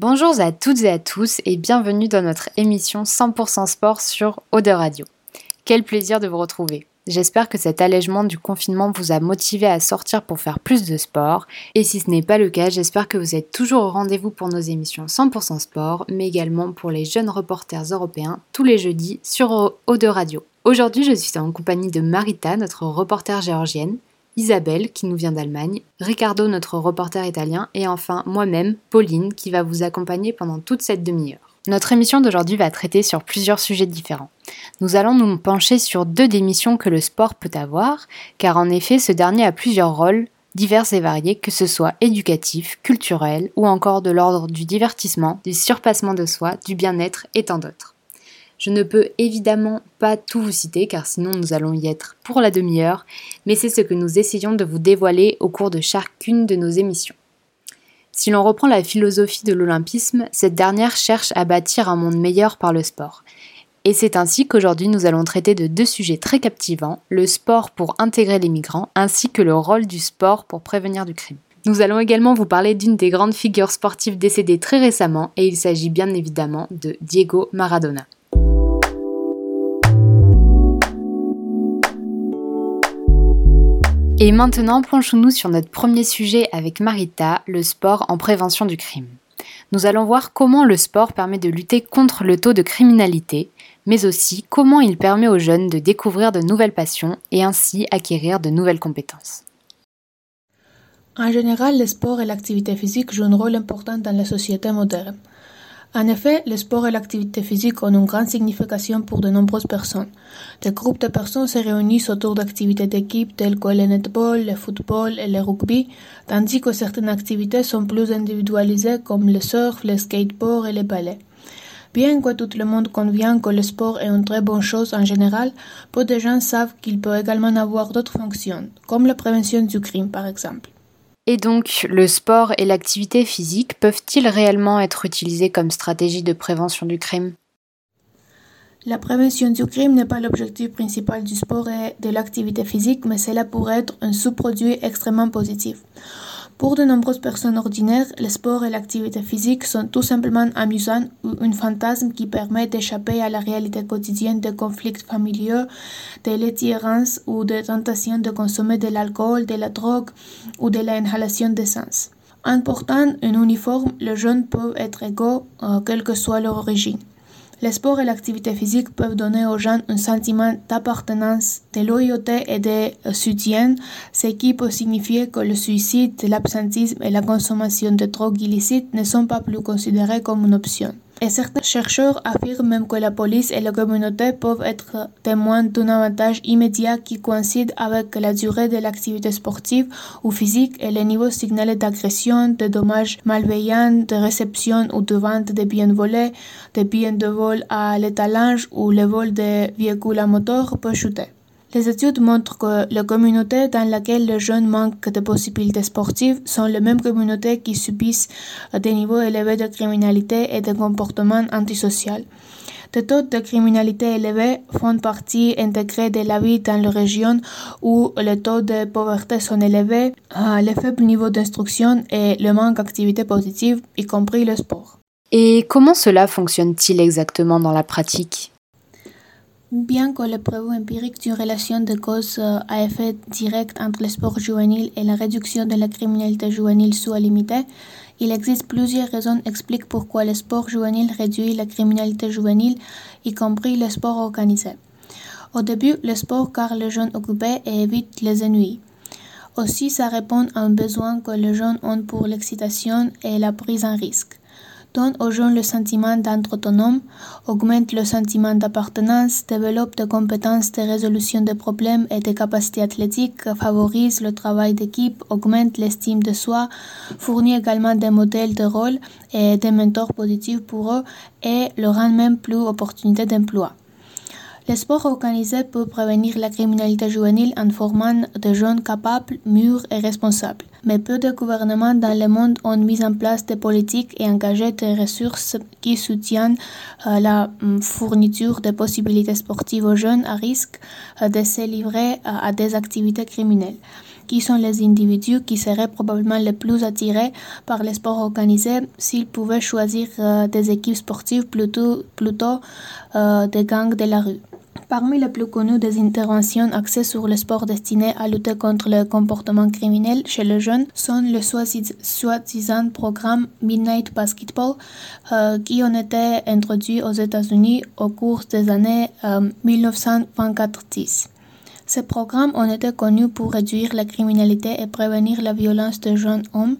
Bonjour à toutes et à tous et bienvenue dans notre émission 100% sport sur Eau Radio. Quel plaisir de vous retrouver. J'espère que cet allègement du confinement vous a motivé à sortir pour faire plus de sport. Et si ce n'est pas le cas, j'espère que vous êtes toujours au rendez-vous pour nos émissions 100% sport, mais également pour les jeunes reporters européens tous les jeudis sur Eau Radio. Aujourd'hui, je suis en compagnie de Marita, notre reporter géorgienne, Isabelle qui nous vient d'Allemagne, Ricardo notre reporter italien et enfin moi-même, Pauline qui va vous accompagner pendant toute cette demi-heure. Notre émission d'aujourd'hui va traiter sur plusieurs sujets différents. Nous allons nous pencher sur deux des missions que le sport peut avoir, car en effet ce dernier a plusieurs rôles divers et variés, que ce soit éducatif, culturel ou encore de l'ordre du divertissement, du surpassement de soi, du bien-être et tant d'autres. Je ne peux évidemment pas tout vous citer car sinon nous allons y être pour la demi-heure, mais c'est ce que nous essayons de vous dévoiler au cours de chacune de nos émissions. Si l'on reprend la philosophie de l'olympisme, cette dernière cherche à bâtir un monde meilleur par le sport. Et c'est ainsi qu'aujourd'hui nous allons traiter de deux sujets très captivants, le sport pour intégrer les migrants ainsi que le rôle du sport pour prévenir du crime. Nous allons également vous parler d'une des grandes figures sportives décédées très récemment et il s'agit bien évidemment de Diego Maradona. Et maintenant, penchons-nous sur notre premier sujet avec Marita, le sport en prévention du crime. Nous allons voir comment le sport permet de lutter contre le taux de criminalité, mais aussi comment il permet aux jeunes de découvrir de nouvelles passions et ainsi acquérir de nouvelles compétences. En général, le sport et l'activité physique jouent un rôle important dans la société moderne. En effet, le sport et l'activité physique ont une grande signification pour de nombreuses personnes. Des groupes de personnes se réunissent autour d'activités d'équipe telles que le netball, le football et le rugby, tandis que certaines activités sont plus individualisées comme le surf, le skateboard et le ballet. Bien que tout le monde convient que le sport est une très bonne chose en général, peu de gens savent qu'il peut également avoir d'autres fonctions, comme la prévention du crime par exemple. Et donc, le sport et l'activité physique peuvent-ils réellement être utilisés comme stratégie de prévention du crime? La prévention du crime n'est pas l'objectif principal du sport et de l'activité physique, mais cela pourrait être un sous-produit extrêmement positif. Pour de nombreuses personnes ordinaires, le sport et l'activité physique sont tout simplement amusants ou un fantasme qui permet d'échapper à la réalité quotidienne des conflits familiaux, de l'attirance ou de tentation de consommer de l'alcool, de la drogue ou de l'inhalation d'essence. En portant un uniforme, les jeunes peuvent être égaux, euh, quelle que soit leur origine. Le sport et l'activité physique peuvent donner aux gens un sentiment d'appartenance, de loyauté et de soutien, ce qui peut signifier que le suicide, l'absentisme et la consommation de drogues illicites ne sont pas plus considérés comme une option. Et certains chercheurs affirment même que la police et la communauté peuvent être témoins d'un avantage immédiat qui coïncide avec la durée de l'activité sportive ou physique et les niveaux signalés d'agression, de dommages malveillants, de réception ou de vente de biens volés, de biens de vol à l'étalage ou le vol de véhicules à moteur peut chuter. Les études montrent que les communautés dans lesquelles les jeunes manquent de possibilités sportives sont les mêmes communautés qui subissent des niveaux élevés de criminalité et de comportements antisociaux. Des taux de criminalité élevés font partie intégrée de la vie dans les régions où les taux de pauvreté sont élevés, euh, le faible niveau d'instruction et le manque d'activité positive, y compris le sport. Et comment cela fonctionne-t-il exactement dans la pratique? Bien que les preuves empiriques d'une relation de cause euh, à effet direct entre le sport juvénile et la réduction de la criminalité juvénile soit limitée, il existe plusieurs raisons expliquent pourquoi le sport juvénile réduit la criminalité juvénile, y compris le sport organisé. Au début, le sport car les jeunes occupés et évite les ennuis. Aussi, ça répond à un besoin que les jeunes ont pour l'excitation et la prise en risque donne aux jeunes le sentiment d'être autonome, augmente le sentiment d'appartenance, développe des compétences de résolution des problèmes et des capacités athlétiques, favorise le travail d'équipe, augmente l'estime de soi, fournit également des modèles de rôle et des mentors positifs pour eux et leur rend même plus opportunité d'emploi. Le sport organisé peut prévenir la criminalité juvénile en formant des jeunes capables, mûrs et responsables. Mais peu de gouvernements dans le monde ont mis en place des politiques et engagé des ressources qui soutiennent euh, la hum, fourniture de possibilités sportives aux jeunes à risque euh, de se livrer à des activités criminelles. qui sont les individus qui seraient probablement les plus attirés par les sports organisés s'ils pouvaient choisir des équipes sportives plutôt, plutôt des gangs de la rue. Parmi les plus connues des interventions axées sur le sport destiné à lutter contre le comportement criminel chez les jeunes sont le soi-disant programme Midnight Basketball euh, qui ont été introduits aux États-Unis au cours des années 1924-10. Euh, ces programmes ont été connus pour réduire la criminalité et prévenir la violence de jeunes hommes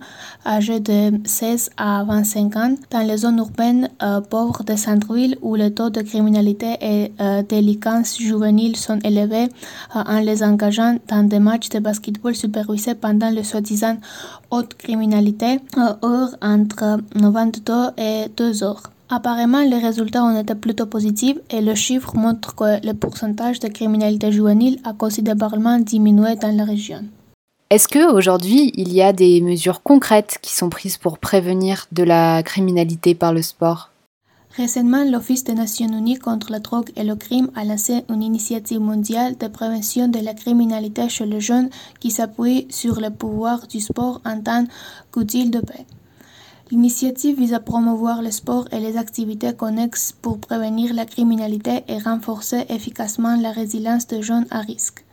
âgés de 16 à 25 ans dans les zones urbaines euh, pauvres de centre-ville où le taux de criminalité et euh, délinquance juvénile sont élevés euh, en les engageant dans des matchs de basketball supervisés pendant le soi-disant haute criminalité heure entre 22 et 2 heures. Apparemment, les résultats ont été plutôt positifs et le chiffre montre que le pourcentage de criminalité juvénile a considérablement diminué dans la région. Est-ce qu'aujourd'hui, il y a des mesures concrètes qui sont prises pour prévenir de la criminalité par le sport? Récemment, l'Office des Nations Unies contre la drogue et le crime a lancé une initiative mondiale de prévention de la criminalité chez les jeunes qui s'appuie sur le pouvoir du sport en tant qu'outil de paix. L'initiative vise à promouvoir le sport et les activités connexes pour prévenir la criminalité et renforcer efficacement la résilience des jeunes à risque.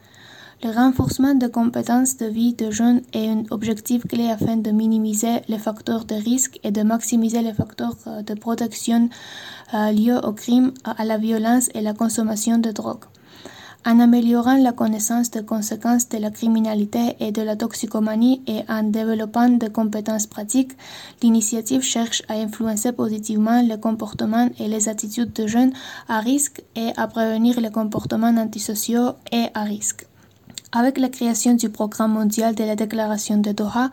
Le renforcement des compétences de vie des jeunes est un objectif clé afin de minimiser les facteurs de risque et de maximiser les facteurs euh, de protection euh, liés au crime, à la violence et la consommation de drogue. En améliorant la connaissance des conséquences de la criminalité et de la toxicomanie et en développant des compétences pratiques, l'initiative cherche à influencer positivement le comportement et les attitudes de jeunes à risque et à prévenir les comportements antisociaux et à risque. Avec la création du Programme mondial de la Déclaration de Doha,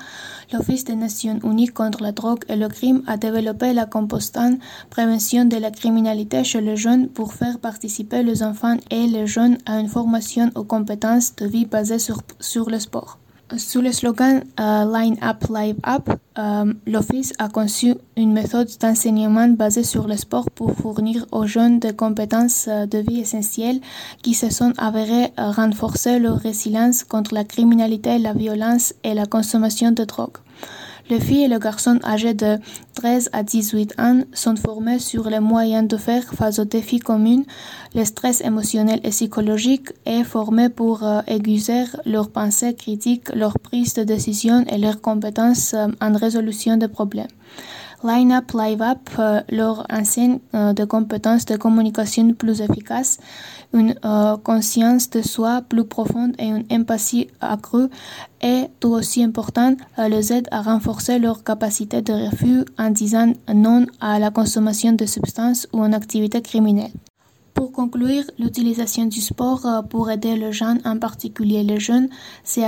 l'Office des Nations Unies contre la drogue et le crime a développé la compostante prévention de la criminalité chez les jeunes pour faire participer les enfants et les jeunes à une formation aux compétences de vie basées sur, sur le sport. Sous le slogan euh, Line Up, Live Up, euh, l'Office a conçu une méthode d'enseignement basée sur le sport pour fournir aux jeunes des compétences euh, de vie essentielles qui se sont avérées renforcer leur résilience contre la criminalité, la violence et la consommation de drogue. Les filles et les garçons âgés de 13 à 18 ans sont formés sur les moyens de faire face aux défis communs, le stress émotionnel et psychologique, et formés pour euh, aiguiser leurs pensées critiques, leur prise de décision et leurs compétences euh, en résolution de problèmes. Line Up, Live Up euh, leur enseigne euh, des compétences de communication plus efficaces, une euh, conscience de soi plus profonde et une empathie accrue et, tout aussi important, les aide à renforcer leur capacité de refus en disant non à la consommation de substances ou en activité criminelle. Pour conclure, l'utilisation du sport euh, pour aider les jeunes, en particulier les jeunes, s'est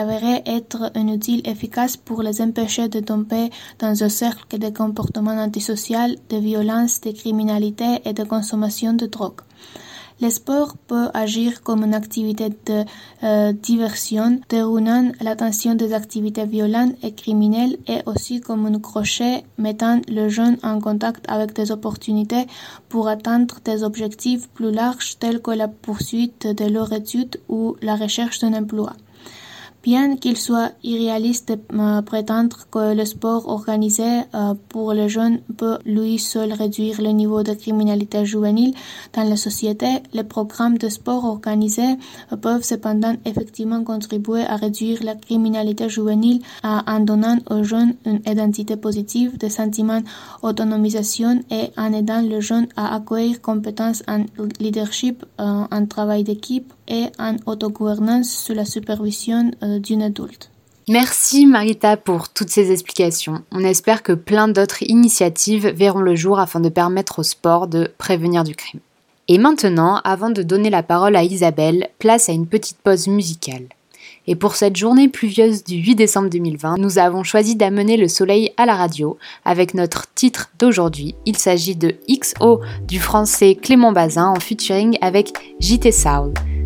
être un outil efficace pour les empêcher de tomber dans un cercle de comportements antisociaux, de violence, de criminalité et de consommation de drogue. Le sport peut agir comme une activité de euh, diversion, déroulant l'attention des activités violentes et criminelles et aussi comme un crochet mettant le jeune en contact avec des opportunités pour atteindre des objectifs plus larges tels que la poursuite de leur étude ou la recherche d'un emploi. Bien qu'il soit irréaliste de euh, prétendre que le sport organisé euh, pour les jeunes peut lui seul réduire le niveau de criminalité juvénile dans la société, les programmes de sport organisés euh, peuvent cependant effectivement contribuer à réduire la criminalité juvénile en donnant aux jeunes une identité positive, des sentiments d'autonomisation et en aidant les jeunes à acquérir compétences en leadership, en travail d'équipe et en autogouvernance sous la supervision d'une adulte. Merci Marita pour toutes ces explications. On espère que plein d'autres initiatives verront le jour afin de permettre au sport de prévenir du crime. Et maintenant, avant de donner la parole à Isabelle, place à une petite pause musicale. Et pour cette journée pluvieuse du 8 décembre 2020, nous avons choisi d'amener le soleil à la radio avec notre titre d'aujourd'hui. Il s'agit de XO du français Clément Bazin en featuring avec JT Soul.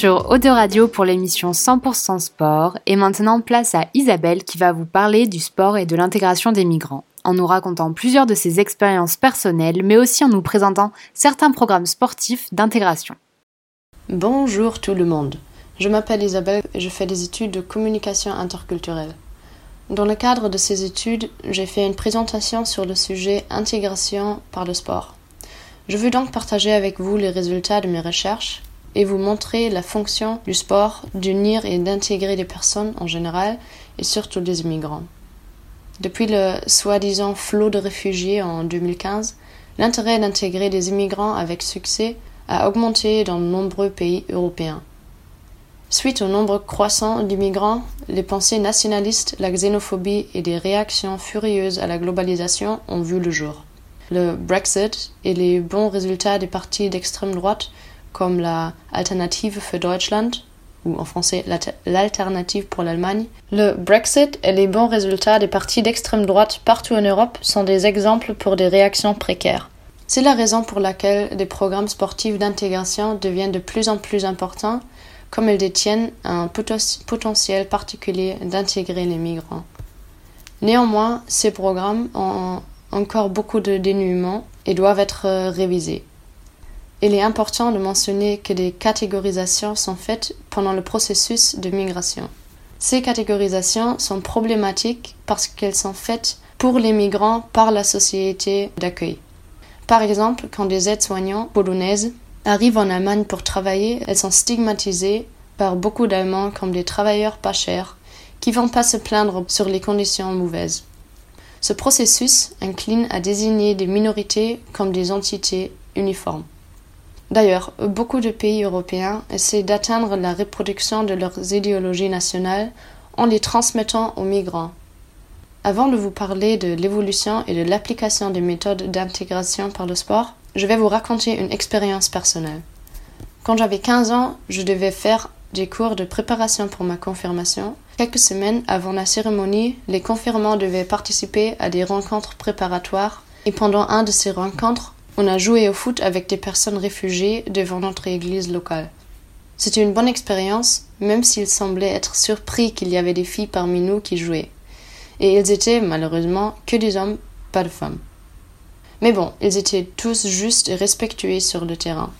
sur Eau de Radio pour l'émission 100% sport et maintenant place à Isabelle qui va vous parler du sport et de l'intégration des migrants en nous racontant plusieurs de ses expériences personnelles mais aussi en nous présentant certains programmes sportifs d'intégration. Bonjour tout le monde. Je m'appelle Isabelle et je fais des études de communication interculturelle. Dans le cadre de ces études, j'ai fait une présentation sur le sujet intégration par le sport. Je veux donc partager avec vous les résultats de mes recherches et vous montrer la fonction du sport d'unir et d'intégrer les personnes en général et surtout les immigrants. Depuis le soi-disant flot de réfugiés en 2015, l'intérêt d'intégrer des immigrants avec succès a augmenté dans de nombreux pays européens. Suite au nombre croissant d'immigrants, les pensées nationalistes, la xénophobie et des réactions furieuses à la globalisation ont vu le jour. Le Brexit et les bons résultats des partis d'extrême droite comme la Alternative für Deutschland, ou en français l'Alternative pour l'Allemagne. Le Brexit et les bons résultats des partis d'extrême droite partout en Europe sont des exemples pour des réactions précaires. C'est la raison pour laquelle des programmes sportifs d'intégration deviennent de plus en plus importants, comme ils détiennent un potentiel particulier d'intégrer les migrants. Néanmoins, ces programmes ont encore beaucoup de dénuements et doivent être révisés. Il est important de mentionner que des catégorisations sont faites pendant le processus de migration. Ces catégorisations sont problématiques parce qu'elles sont faites pour les migrants par la société d'accueil. Par exemple, quand des aides-soignants polonaises arrivent en Allemagne pour travailler, elles sont stigmatisées par beaucoup d'Allemands comme des travailleurs pas chers qui vont pas se plaindre sur les conditions mauvaises. Ce processus incline à désigner des minorités comme des entités uniformes. D'ailleurs, beaucoup de pays européens essaient d'atteindre la reproduction de leurs idéologies nationales en les transmettant aux migrants. Avant de vous parler de l'évolution et de l'application des méthodes d'intégration par le sport, je vais vous raconter une expérience personnelle. Quand j'avais 15 ans, je devais faire des cours de préparation pour ma confirmation. Quelques semaines avant la cérémonie, les confirmants devaient participer à des rencontres préparatoires et pendant un de ces rencontres, on a joué au foot avec des personnes réfugiées devant notre église locale. C'était une bonne expérience, même s'il semblait être surpris qu'il y avait des filles parmi nous qui jouaient. Et ils étaient, malheureusement, que des hommes, pas de femmes. Mais bon, ils étaient tous justes et respectueux sur le terrain.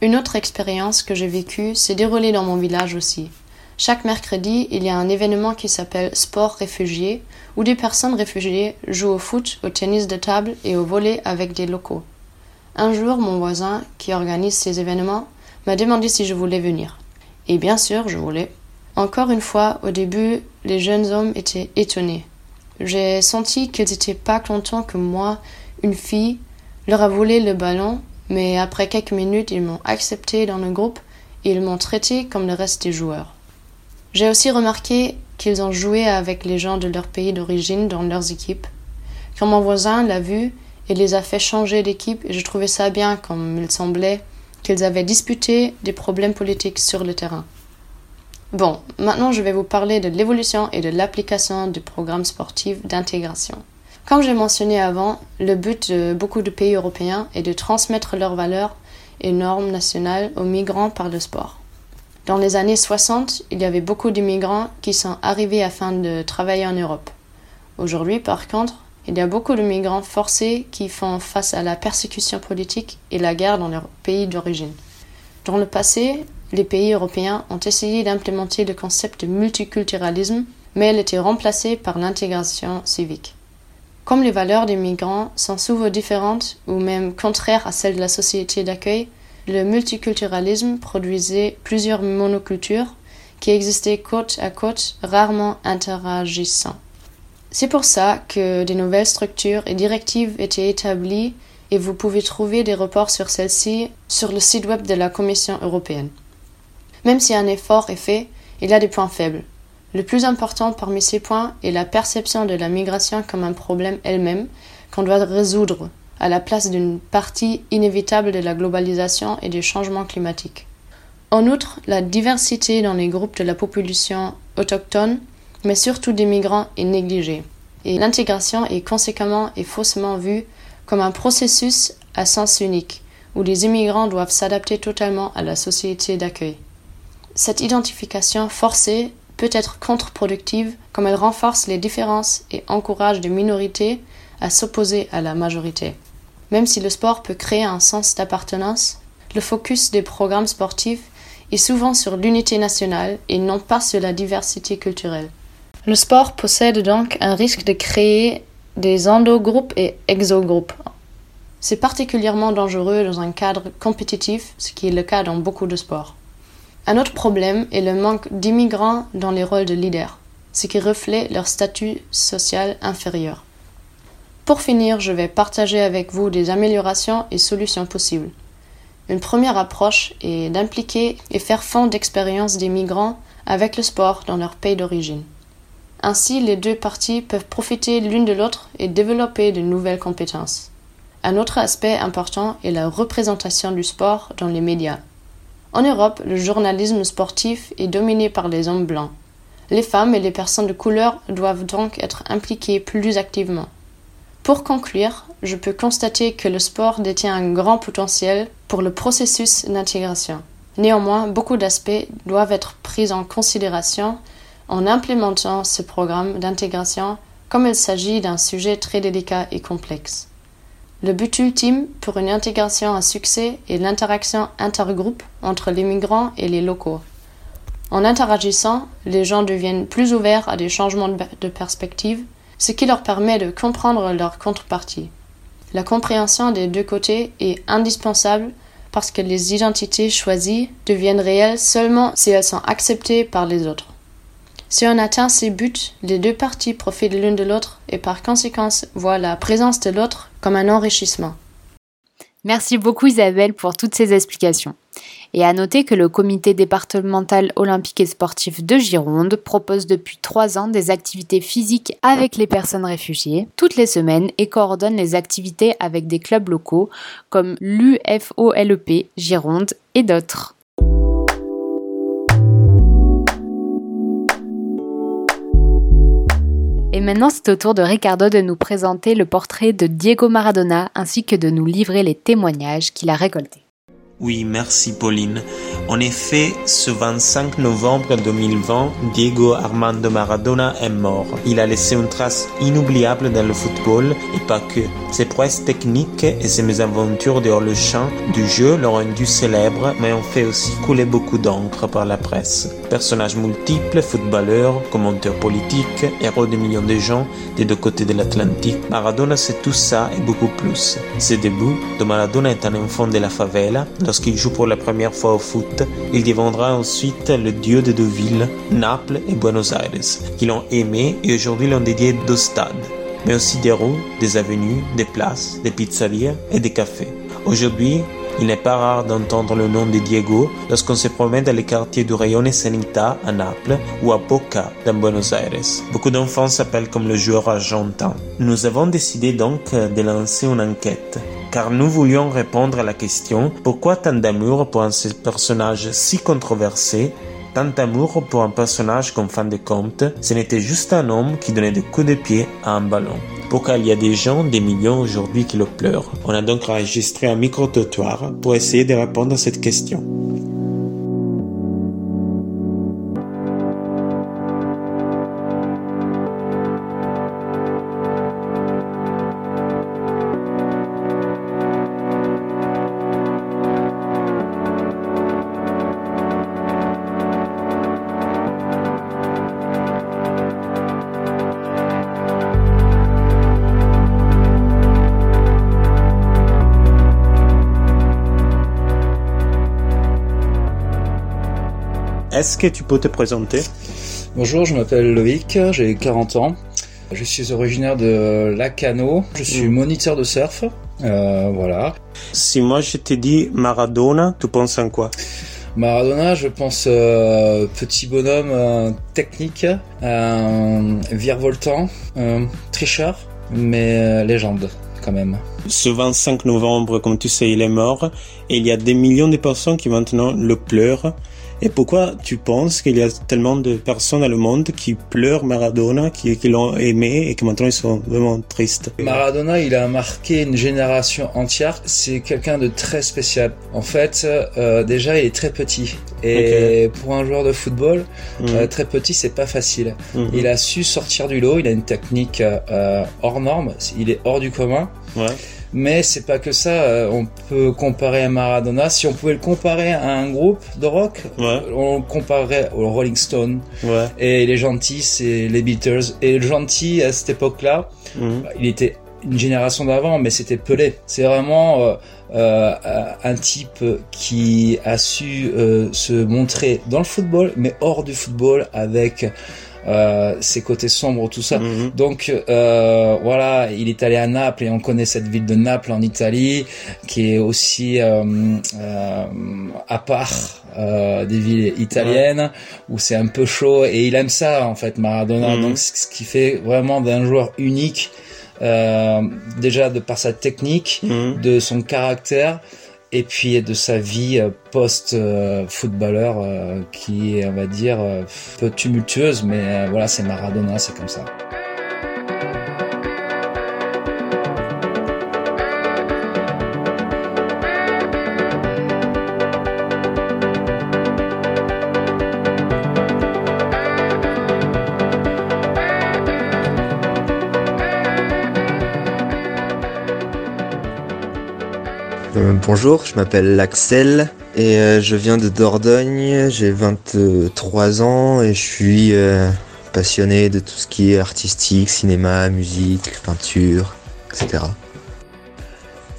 Une autre expérience que j'ai vécue s'est déroulée dans mon village aussi. Chaque mercredi, il y a un événement qui s'appelle Sport réfugié, où des personnes réfugiées jouent au foot, au tennis de table et au volley avec des locaux. Un jour, mon voisin, qui organise ces événements, m'a demandé si je voulais venir. Et bien sûr, je voulais. Encore une fois, au début, les jeunes hommes étaient étonnés. J'ai senti qu'ils n'étaient pas contents que moi, une fille, leur a volé le ballon mais après quelques minutes, ils m'ont accepté dans le groupe et ils m'ont traité comme le reste des joueurs. J'ai aussi remarqué qu'ils ont joué avec les gens de leur pays d'origine dans leurs équipes. Quand mon voisin l'a vu, il les a fait changer d'équipe et je trouvais ça bien comme il semblait qu'ils avaient disputé des problèmes politiques sur le terrain. Bon, maintenant je vais vous parler de l'évolution et de l'application du programme sportif d'intégration. Comme j'ai mentionné avant, le but de beaucoup de pays européens est de transmettre leurs valeurs et normes nationales aux migrants par le sport. Dans les années 60, il y avait beaucoup d'immigrants qui sont arrivés afin de travailler en Europe. Aujourd'hui, par contre, il y a beaucoup de migrants forcés qui font face à la persécution politique et la guerre dans leur pays d'origine. Dans le passé, les pays européens ont essayé d'implémenter le concept de multiculturalisme, mais elle était remplacée par l'intégration civique. Comme les valeurs des migrants sont souvent différentes ou même contraires à celles de la société d'accueil, le multiculturalisme produisait plusieurs monocultures qui existaient côte à côte, rarement interagissant. C'est pour ça que des nouvelles structures et directives étaient établies et vous pouvez trouver des reports sur celles-ci sur le site web de la Commission européenne. Même si un effort est fait, il y a des points faibles. Le plus important parmi ces points est la perception de la migration comme un problème elle-même qu'on doit résoudre à la place d'une partie inévitable de la globalisation et des changements climatiques. En outre, la diversité dans les groupes de la population autochtone, mais surtout des migrants, est négligée. Et l'intégration est conséquemment et faussement vue comme un processus à sens unique, où les immigrants doivent s'adapter totalement à la société d'accueil. Cette identification forcée peut être contre-productive comme elle renforce les différences et encourage des minorités à s'opposer à la majorité. Même si le sport peut créer un sens d'appartenance, le focus des programmes sportifs est souvent sur l'unité nationale et non pas sur la diversité culturelle. Le sport possède donc un risque de créer des endogroupes et exogroupes. C'est particulièrement dangereux dans un cadre compétitif, ce qui est le cas dans beaucoup de sports. Un autre problème est le manque d'immigrants dans les rôles de leaders, ce qui reflète leur statut social inférieur. Pour finir, je vais partager avec vous des améliorations et solutions possibles. Une première approche est d'impliquer et faire fond d'expérience des migrants avec le sport dans leur pays d'origine. Ainsi, les deux parties peuvent profiter l'une de l'autre et développer de nouvelles compétences. Un autre aspect important est la représentation du sport dans les médias. En Europe, le journalisme sportif est dominé par les hommes blancs. Les femmes et les personnes de couleur doivent donc être impliquées plus activement. Pour conclure, je peux constater que le sport détient un grand potentiel pour le processus d'intégration. Néanmoins, beaucoup d'aspects doivent être pris en considération en implémentant ce programme d'intégration comme il s'agit d'un sujet très délicat et complexe. Le but ultime pour une intégration à succès est l'interaction intergroupe entre les migrants et les locaux. En interagissant, les gens deviennent plus ouverts à des changements de perspective, ce qui leur permet de comprendre leur contrepartie. La compréhension des deux côtés est indispensable parce que les identités choisies deviennent réelles seulement si elles sont acceptées par les autres. Si on atteint ces buts, les deux parties profitent l'une de l'autre et par conséquence voient la présence de l'autre comme un enrichissement. Merci beaucoup Isabelle pour toutes ces explications. Et à noter que le comité départemental olympique et sportif de Gironde propose depuis trois ans des activités physiques avec les personnes réfugiées toutes les semaines et coordonne les activités avec des clubs locaux comme l'UFOLEP Gironde et d'autres. Et maintenant, c'est au tour de Ricardo de nous présenter le portrait de Diego Maradona ainsi que de nous livrer les témoignages qu'il a récoltés. Oui, merci Pauline. En effet, ce 25 novembre 2020, Diego Armando Maradona est mort. Il a laissé une trace inoubliable dans le football et pas que. Ses prouesses techniques et ses mésaventures dehors le champ du jeu l'ont rendu célèbre, mais ont fait aussi couler beaucoup d'encre par la presse. Personnage multiple, footballeur, commentateur politique, héros de millions de gens des deux côtés de l'Atlantique, Maradona c'est tout ça et beaucoup plus. Ses débuts, de Maradona est un enfant de la favela, lorsqu'il joue pour la première fois au foot, il deviendra ensuite le dieu de deux villes, Naples et Buenos Aires, qui l'ont aimé et aujourd'hui l'ont dédié deux stades mais aussi des rues, des avenues, des places, des pizzerias et des cafés. Aujourd'hui, il n'est pas rare d'entendre le nom de Diego lorsqu'on se promène dans les quartiers du Rayone Sanita à Naples ou à Boca dans Buenos Aires. Beaucoup d'enfants s'appellent comme le joueur argentin. Nous avons décidé donc de lancer une enquête car nous voulions répondre à la question pourquoi tant d'amour pour un personnage si controversé tant d'amour pour un personnage comme fan de compte, ce n'était juste un homme qui donnait des coups de pied à un ballon. Pourquoi il y a des gens, des millions aujourd'hui qui le pleurent? On a donc enregistré un micro-trottoir pour essayer de répondre à cette question. Est-ce que tu peux te présenter? Bonjour, je m'appelle Loïc, j'ai 40 ans. Je suis originaire de Lacano, je suis mm. moniteur de surf. Euh, voilà. Si moi je t'ai dit Maradona, tu penses en quoi? Maradona, je pense euh, petit bonhomme euh, technique, virevoltant, tricheur, mais légende quand même. Ce 25 novembre, comme tu sais, il est mort et il y a des millions de personnes qui maintenant le pleurent et pourquoi tu penses qu'il y a tellement de personnes dans le monde qui pleurent Maradona, qui, qui l'ont aimé et que maintenant ils sont vraiment tristes? Maradona, il a marqué une génération entière. C'est quelqu'un de très spécial. En fait, euh, déjà, il est très petit. Et pour un joueur de football, mhm. euh, très petit, c'est pas facile. Mhm. Il a su sortir du lot. Il a une technique euh, hors norme. Il est hors du commun. Ouais. Mais c'est pas que ça. Euh, on peut comparer à Maradona. Si on pouvait le comparer à un groupe de rock, on le comparerait aux Rolling Stones. Ouais. Et les gentils, c'est les Beatles. Et le gentil à cette époque-là, mhm. il était une génération d'avant, mais c'était Pelé. C'est vraiment euh, euh, un type qui a su se montrer dans le football, mais hors du football avec euh, ses côtés sombres, tout ça. Mhm. Donc euh, voilà, il est allé à Naples et on connaît cette ville de Naples en Italie, qui est aussi euh, euh à part euh, des villes italiennes où c'est un peu chaud et il aime ça en fait Maradona. Mhm. Donc ce qui fait vraiment d'un joueur unique. déjà de par sa technique, mhm. de son caractère, et puis de sa vie euh, post-footballeur euh, qui est, on va dire, euh, peu tumultueuse, mais voilà, c'est Maradona, c'est comme ça. Bonjour, je m'appelle Axel et euh, je viens de Dordogne, j'ai 23 ans et je suis euh, passionné de tout ce qui est artistique, cinéma, musique, peinture, etc.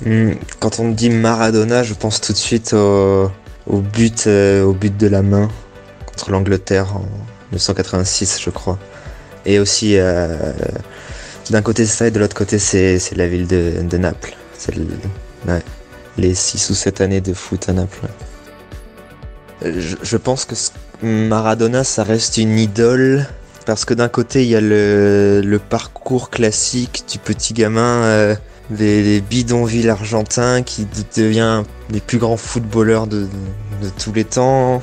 Hmm, quand on dit Maradona, je pense tout de suite au, but, euh, but de la main contre l'Angleterre en 1986, je crois. Et aussi, d'un côté c'est ça et de l'autre côté c'est la ville de, Naples. Les 6 ou 7 années de foot à Naples. Je, pense que Maradona, ça reste une idole. Parce que d'un côté, il y a le, parcours classique du petit gamin euh, des, bidonvilles argentins qui devient les plus grands footballeurs de tous les temps,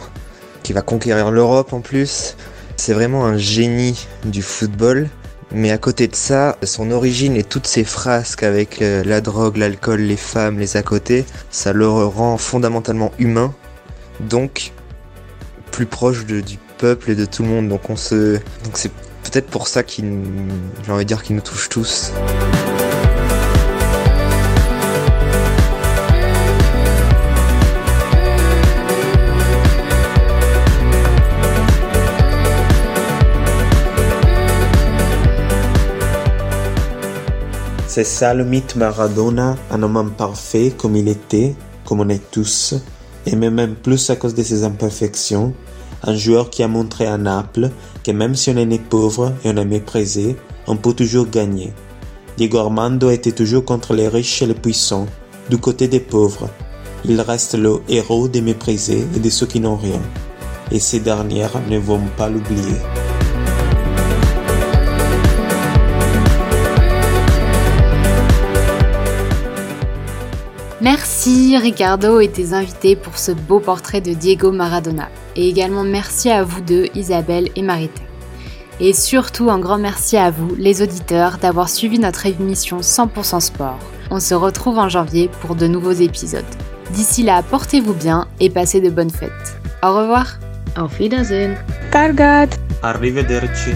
qui va conquérir l'Europe en plus. C'est vraiment un génie du football. Mais à côté de ça, son origine et toutes ses frasques avec la drogue, l'alcool, les femmes, les à côté, ça le rend fondamentalement humain, donc plus proche du peuple et de tout le monde. Donc on se, donc c'est peut-être pour ça qu'il, j'ai envie de dire qu'il nous touche tous. C'est ça le mythe Maradona, un homme parfait comme il était, comme on est tous, et même plus à cause de ses imperfections, un joueur qui a montré à Naples que même si on est né pauvre et on est méprisé, on peut toujours gagner. Diego Armando était toujours contre les riches et les puissants, du côté des pauvres. Il reste le héros des méprisés et de ceux qui n'ont rien. Et ces dernières ne vont pas l'oublier. Merci Ricardo et tes invités pour ce beau portrait de Diego Maradona. Et également merci à vous deux, Isabelle et Marita. Et surtout un grand merci à vous, les auditeurs, d'avoir suivi notre émission 100% sport. On se retrouve en janvier pour de nouveaux épisodes. D'ici là, portez-vous bien et passez de bonnes fêtes. Au revoir. Auf Wiedersehen. Cargat Arrivederci.